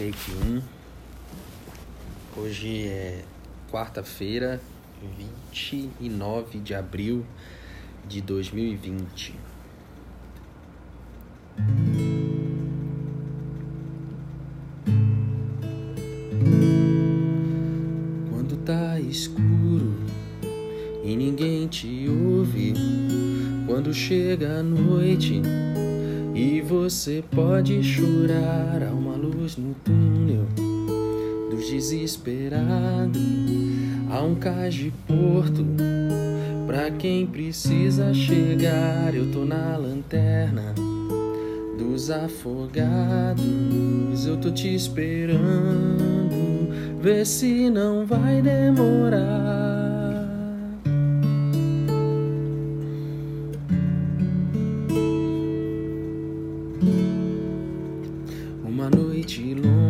Take 1. Hoje é quarta-feira, 29 de abril de 2020. Quando tá escuro e ninguém te ouve, quando chega a noite e você pode chorar, há uma luz no túnel dos desesperados, há um cais de porto pra quem precisa chegar. Eu tô na lanterna dos afogados, eu tô te esperando, vê se não vai demorar. Uma noite longa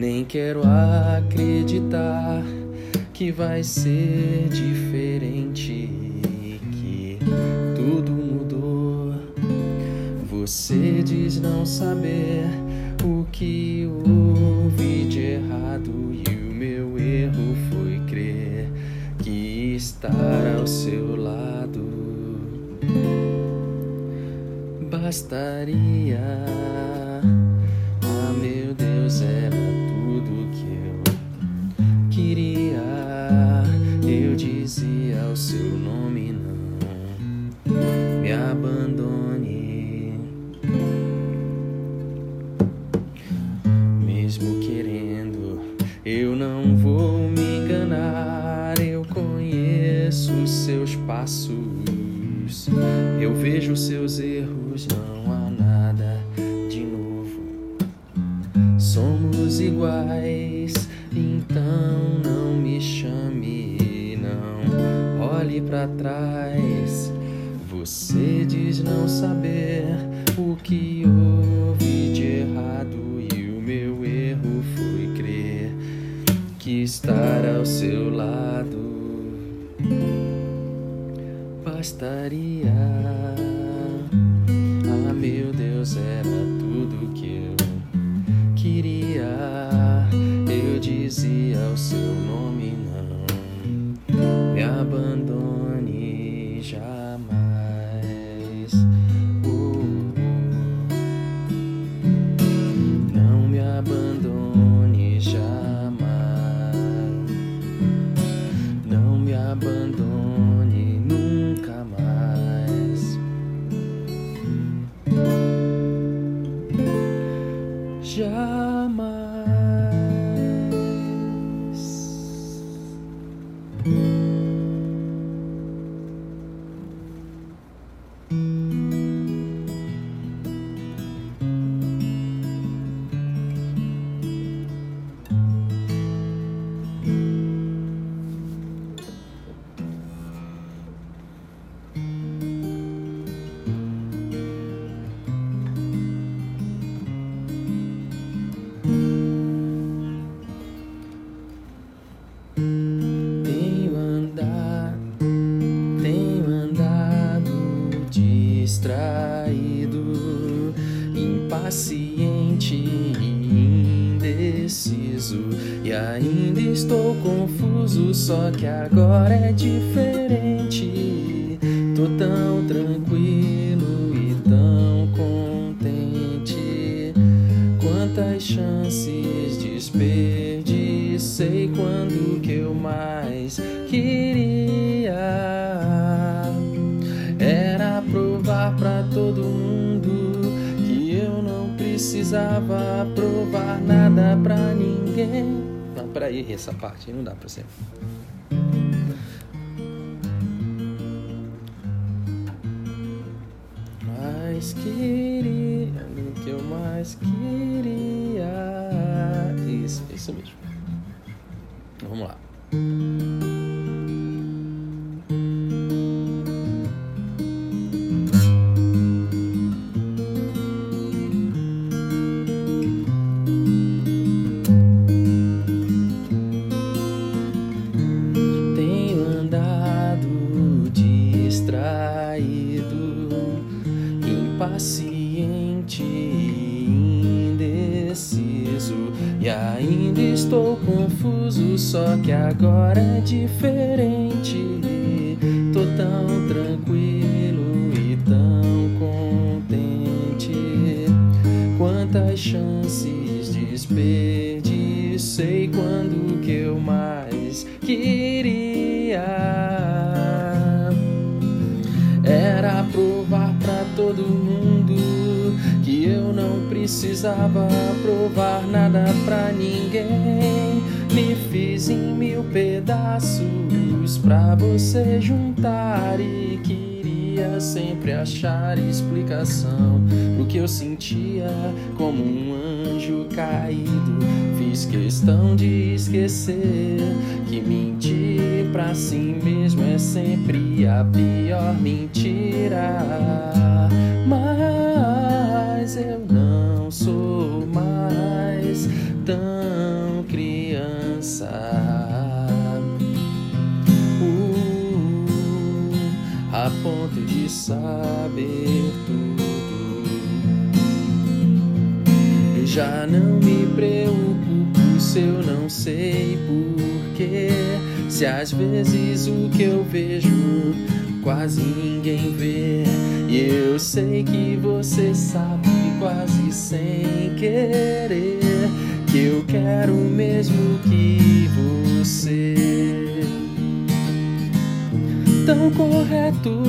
Nem quero acreditar que vai ser diferente, que tudo mudou. Você diz não saber o que houve de errado e o meu erro foi crer que estar ao seu lado bastaria. Seus erros. Não há nada de novo. Somos iguais, então não me chame, não olhe para trás. Você diz não saber o que houve de errado e o meu erro foi crer que estar ao seu lado bastaria. 这么 só que agora é diferente. Tô tão tranquilo e tão contente. Quantas chances desperdicei quando que eu mais queria era provar pra todo mundo que eu não precisava provar nada pra ninguém. Não, peraí, essa parte não dá pra ser. Mais queria, o que eu mais queria. E ainda estou confuso, só que agora é diferente. Tô tão tranquilo e tão contente. Quantas chances desperdicei quando que eu mais queria precisava provar nada pra ninguém. Me fiz em mil pedaços pra você juntar e queria sempre achar explicação pro que eu sentia como um anjo caído. Fiz questão de esquecer que mentir pra si mesmo é sempre a pior mentira. Sei porquê. Se às vezes o que eu vejo quase ninguém vê. E eu sei que você sabe quase sem querer que eu quero mesmo que você tão correto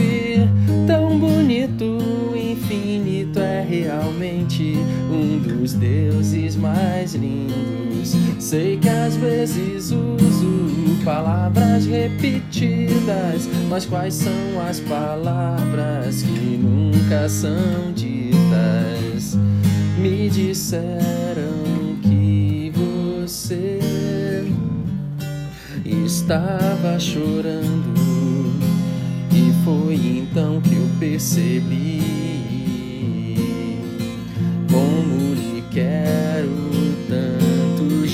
e tão bonito, infinito é realmente um dos deuses mais lindos. Sei que às vezes uso palavras repetidas, mas quais são as palavras que nunca são ditas? Me disseram que você estava chorando e foi então que eu percebi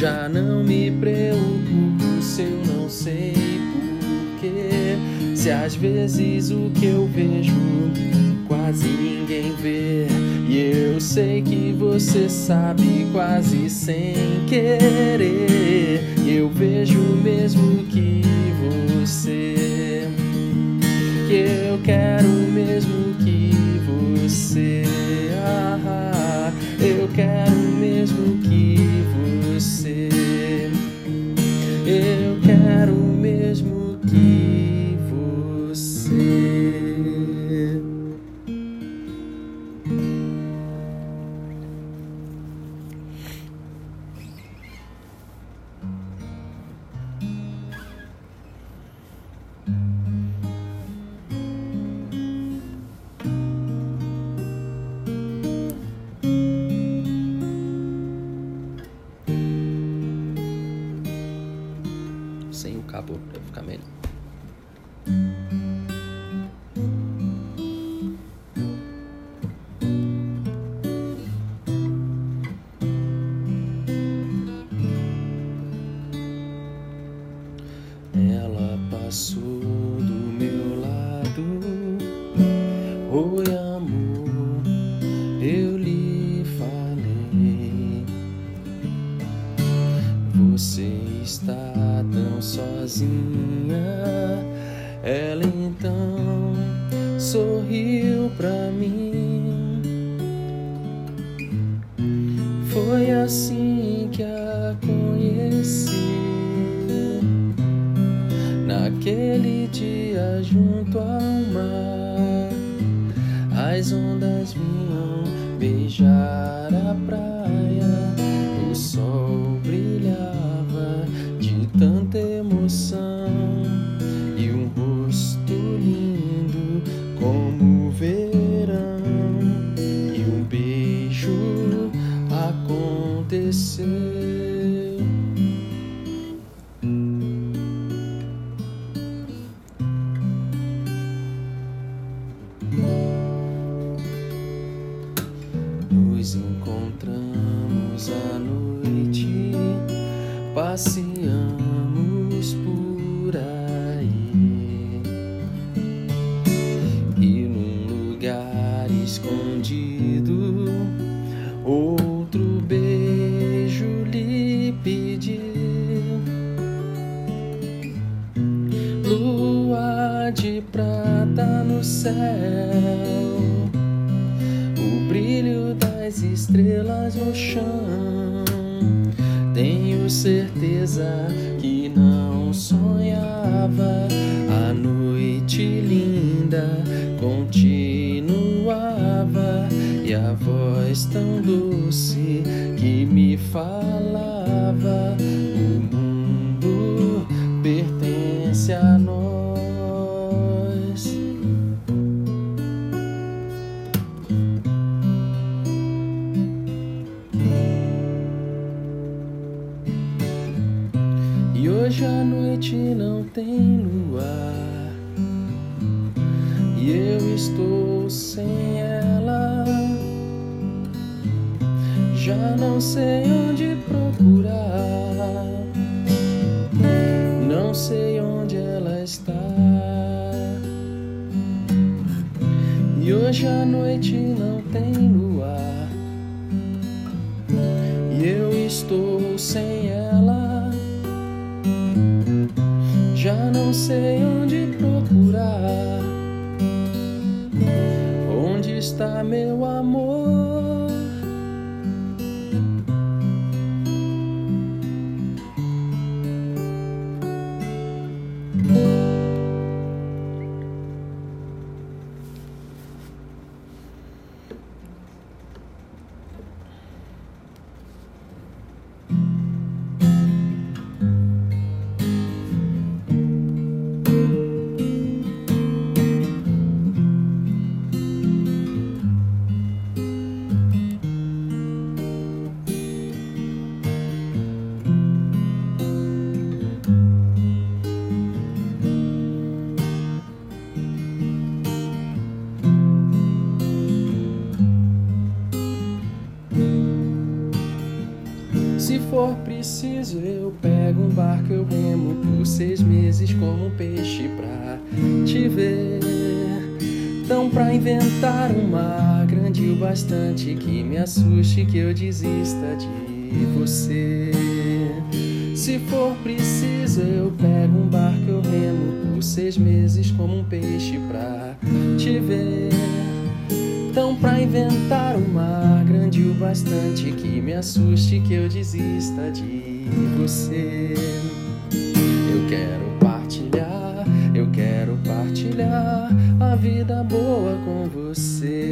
Já não me preocupo se eu não sei porquê. Se às vezes o que eu vejo quase ninguém vê. E eu sei que você sabe quase sem querer. Eu vejo mesmo que você. Que eu quero mesmo que você. Ah, eu quero mesmo que que você. Sem o cabo pra ficar melhor. Foi assim que a conheci. Naquele dia junto ao mar, as ondas vinham escondido, outro beijo lhe pedi. Lua de prata no céu o brilho das estrelas no chão. Tenho certeza que não sonhava. A noite linda voz tão doce que me falava: O mundo pertence a nós. E hoje a noite não tem luar. E eu estou Já não sei onde procurar. Não sei onde ela está. E hoje a noite não tem luar. E eu estou sem ela. Já não sei onde procurar. Onde está meu amor? Preciso, eu pego um barco, eu remo por seis meses como um peixe pra te ver. Então, pra inventar um mar grande o bastante que me assuste, que eu desista de você. Se for preciso, eu pego um barco, eu remo por seis meses como um peixe pra te ver. Então, pra inventar um mar grande o bastante que me assuste, que eu desista de você. Eu quero partilhar, eu quero partilhar a vida boa com você.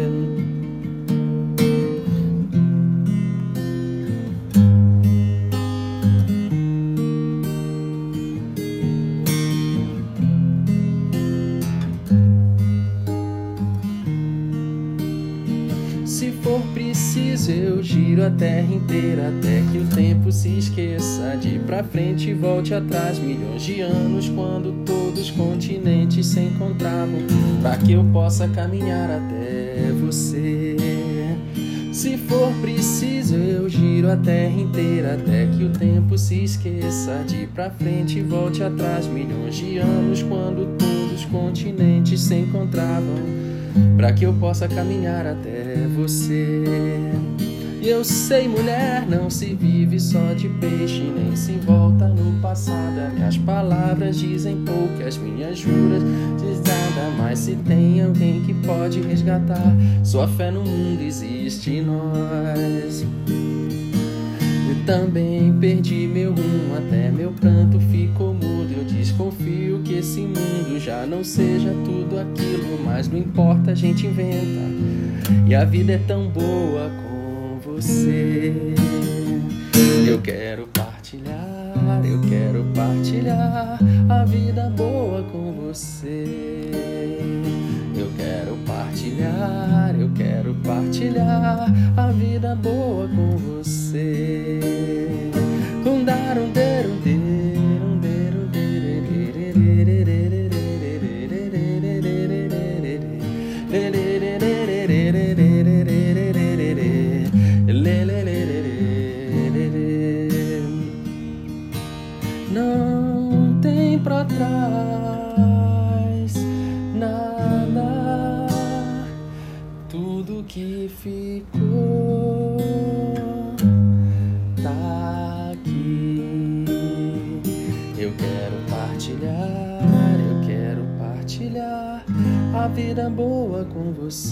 Preciso, eu giro a terra inteira até que o tempo se esqueça. De pra frente e volte atrás, milhões de anos, quando todos os continentes se encontravam. Pra que eu possa caminhar até você. Se for preciso, eu giro a terra inteira até que o tempo se esqueça. De pra frente e volte atrás, milhões de anos, quando todos os continentes se encontravam para que eu possa caminhar até você. E eu sei, mulher, não se vive só de peixe, nem se volta no passado. É que as palavras dizem pouco, as minhas juras diz nada. Mas se tem alguém que pode resgatar, sua fé no mundo existe em nós. Eu também perdi meu rumo, até meu pranto ficou desconfio que esse mundo já não seja tudo aquilo, mas não importa, a gente inventa. E a vida é tão boa com você. Eu quero partilhar, eu quero partilhar a vida boa com você. Eu quero partilhar, eu quero partilhar a vida boa com você. Um dar um ter um ter que ficou tá aqui. Eu quero partilhar, eu quero partilhar a vida boa com você.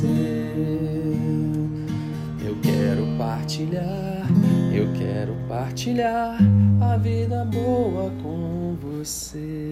Eu quero partilhar, eu quero partilhar a vida boa com você.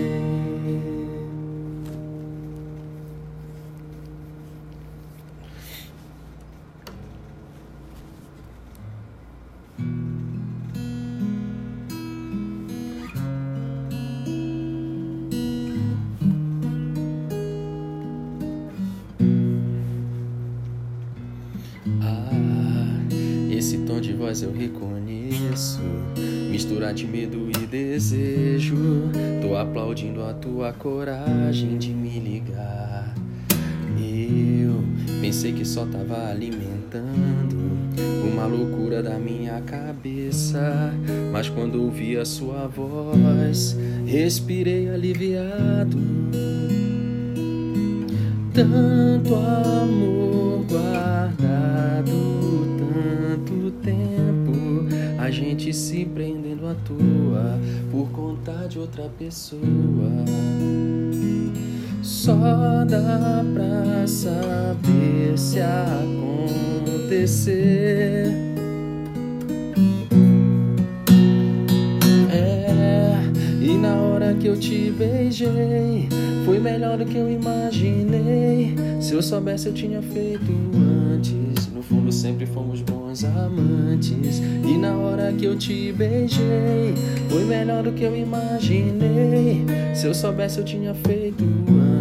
De voz eu reconheço. Mistura de medo e desejo. Tô aplaudindo a tua coragem de me ligar. Eu pensei que só tava alimentando uma loucura da minha cabeça. Mas quando ouvi a sua voz, respirei aliviado. Tanto amor guardado, a gente se prendendo à toa por conta de outra pessoa. Só dá pra saber se acontecer. É, e na hora que eu te beijei, foi melhor do que eu imaginei. Se eu soubesse, eu tinha feito antes. No fundo, sempre fomos bons amantes. E na hora que eu te beijei, foi melhor do que eu imaginei. Se eu soubesse, eu tinha feito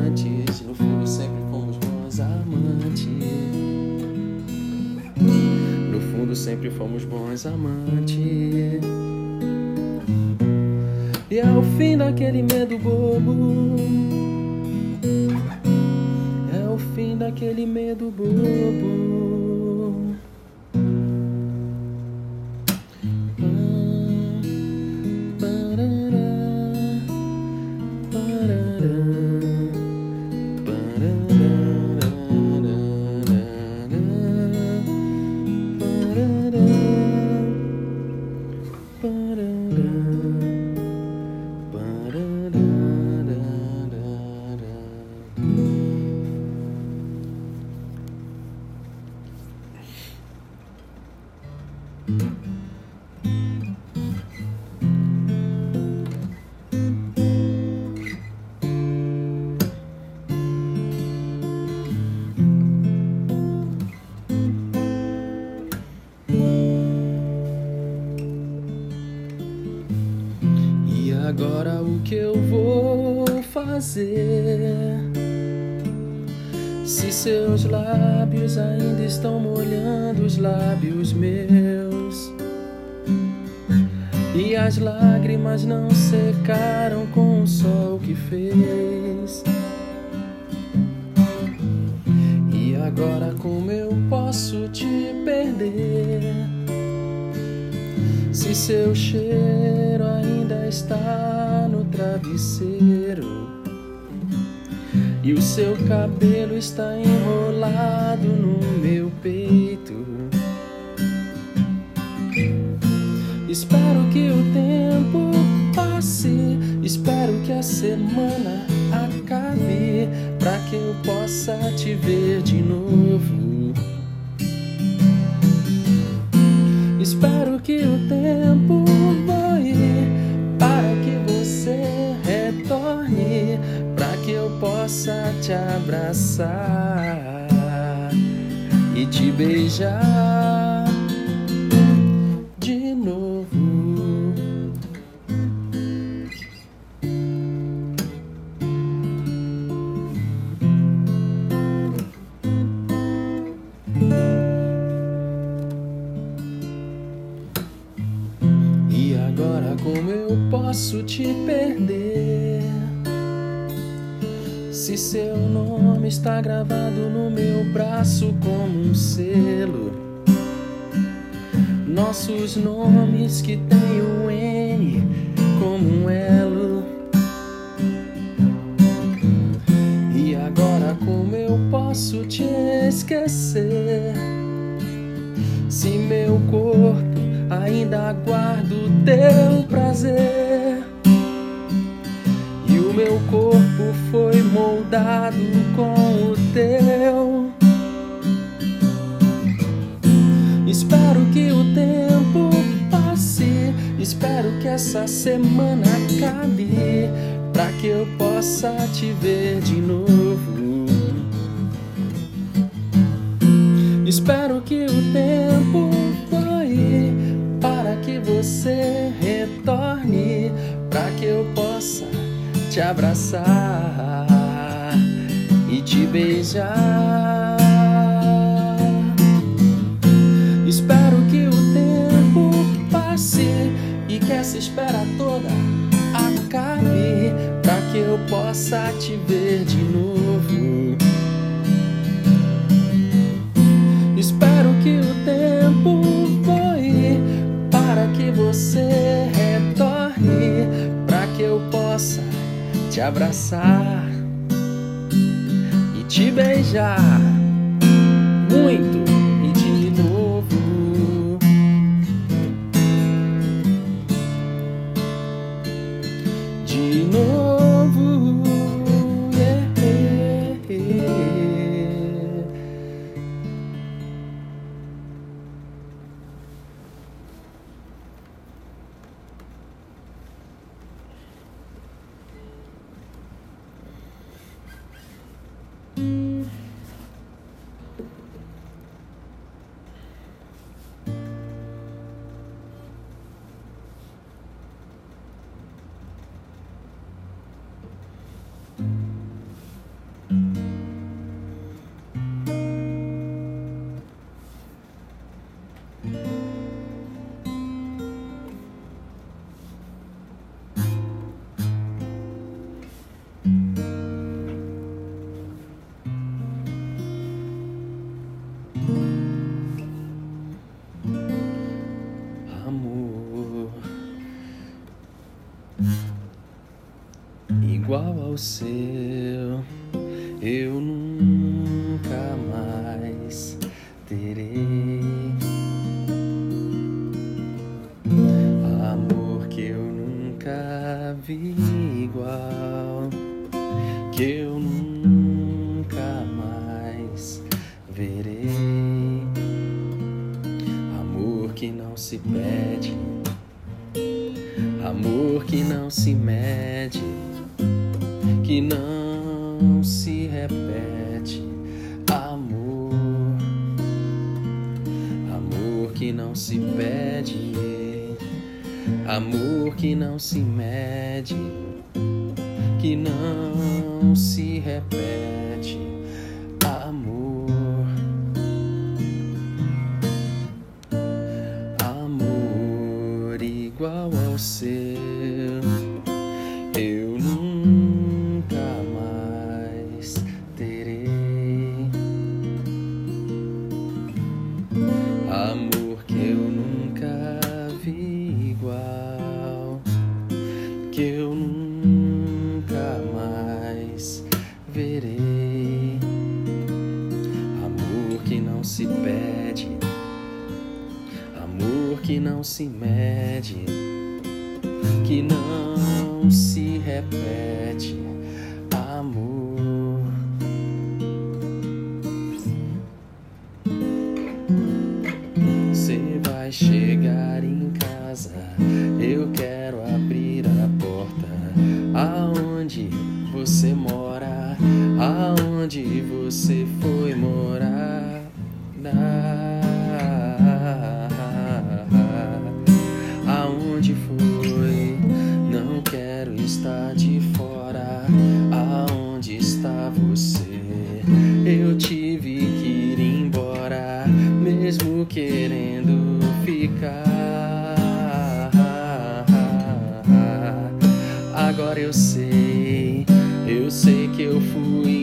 antes. No fundo, sempre fomos bons amantes. No fundo, sempre fomos bons amantes. E é o fim daquele medo bobo. É o fim daquele medo bobo. Fazer? Se seus lábios ainda estão molhando os lábios meus e as lágrimas não secaram com o sol que fez. E agora como eu posso te perder? Se seu cheiro ainda está no travesseiro e o seu cabelo está enrolado no meu peito. Espero que o tempo passe, espero que a semana acabe, para que eu possa te ver de novo. Espero que o tempo te abraçar e te beijar Se seu nome está gravado no meu braço como um selo, nossos nomes que tem o N como um elo. E agora, como eu posso te esquecer? Se meu corpo ainda aguarda o teu prazer meu corpo foi moldado com o teu. Espero que o tempo passe, espero que essa semana acabe, para que eu possa te ver de novo. Espero que o tempo voe para que você retorne, para que eu possa te abraçar e te beijar. Espero que o tempo passe e que essa espera toda acabe para que eu possa te ver de novo. Espero que o tempo voe para que você retorne para que eu possa te abraçar e te beijar muito seu, eu nunca mais terei. Amor que eu nunca vi igual, que eu nunca mais verei. Amor que não se pede, amor que não se mede, que não se repete. Amor, amor que não se pede, Amor que não se mede, que não se repete. Eu nunca mais verei. Amor que não se pede, amor que não se mede, que não se repete. Você foi morar? Aonde foi? Não quero estar de fora. Aonde está você? Eu tive que ir embora, mesmo querendo ficar. Agora eu sei, eu sei que eu fui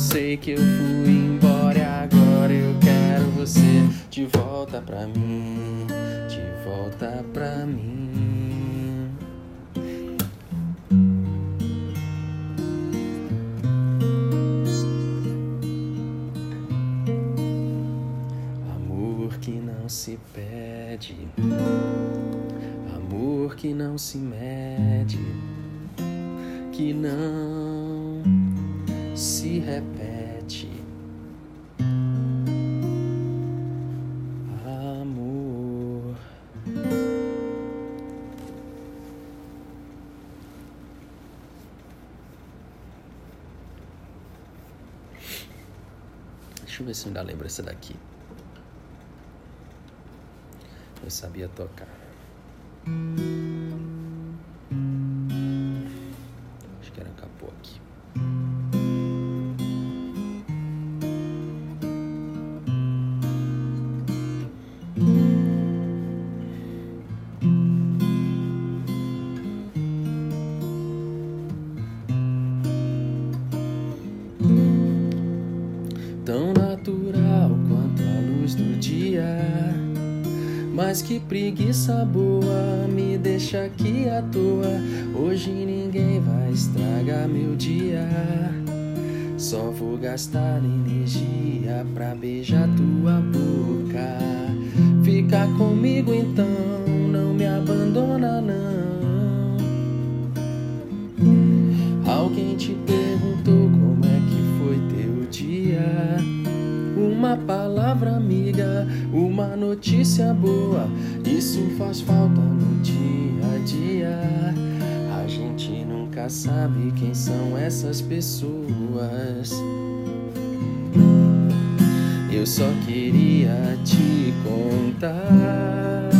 sei que eu fui embora. e Agora eu quero você de volta pra mim, de volta pra mim. Amor que não se pede, amor que não se mede, que não se repete. Amor. Deixa eu ver se eu ainda lembro essa daqui. Eu sabia tocar. Acho que era capô aqui. Que preguiça boa me deixa aqui à toa. Hoje ninguém vai estragar meu dia. Só vou gastar energia pra beijar tua uma notícia boa, isso faz falta no dia a dia. A gente nunca sabe quem são essas pessoas. Eu só queria te contar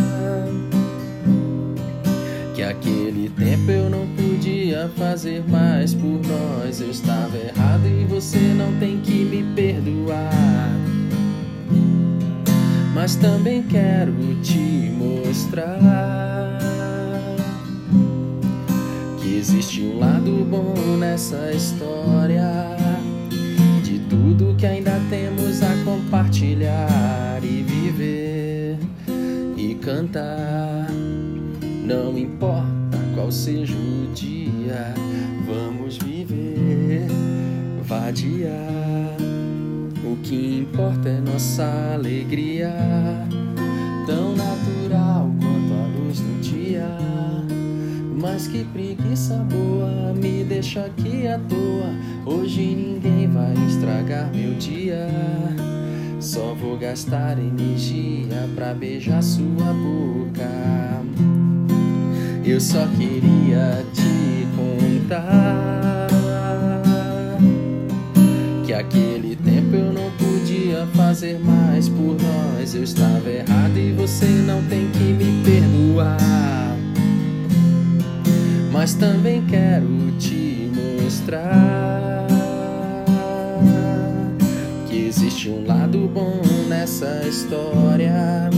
que aquele tempo eu não podia fazer mais por nós. Eu estava errado e você não tem que me perdoar. Mas também quero te mostrar que existe um lado bom nessa história. De tudo que ainda temos a compartilhar e viver e cantar. Não importa qual seja o dia, vamos viver, vadiar. Que importa é nossa alegria, tão natural quanto a luz do dia. Mas que preguiça boa me deixa aqui à toa. Hoje ninguém vai estragar meu dia. Só vou gastar energia pra beijar sua boca. Eu só queria te contar fazer mais por nós. Eu estava errado e você não tem que me perdoar. Mas também quero te mostrar que existe um lado bom nessa história.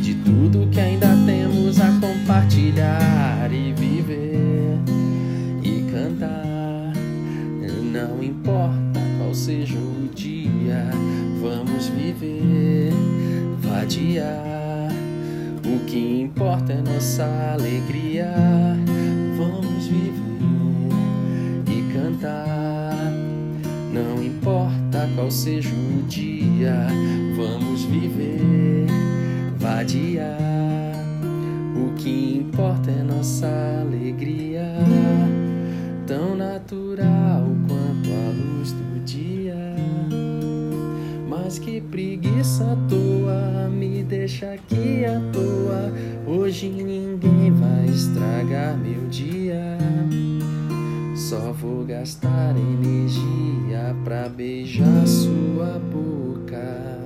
De tudo que ainda temos a compartilhar e viver e cantar. Não importa qual seja o dia, vamos viver, vadiar. O que importa é nossa alegria. Vamos viver e cantar. Não importa qual seja o dia, vamos viver, vadiar. O que importa é nossa alegria, tão natural Mas que preguiça à toa, me deixa aqui à toa. Hoje ninguém vai estragar meu dia. Só vou gastar energia pra beijar sua boca.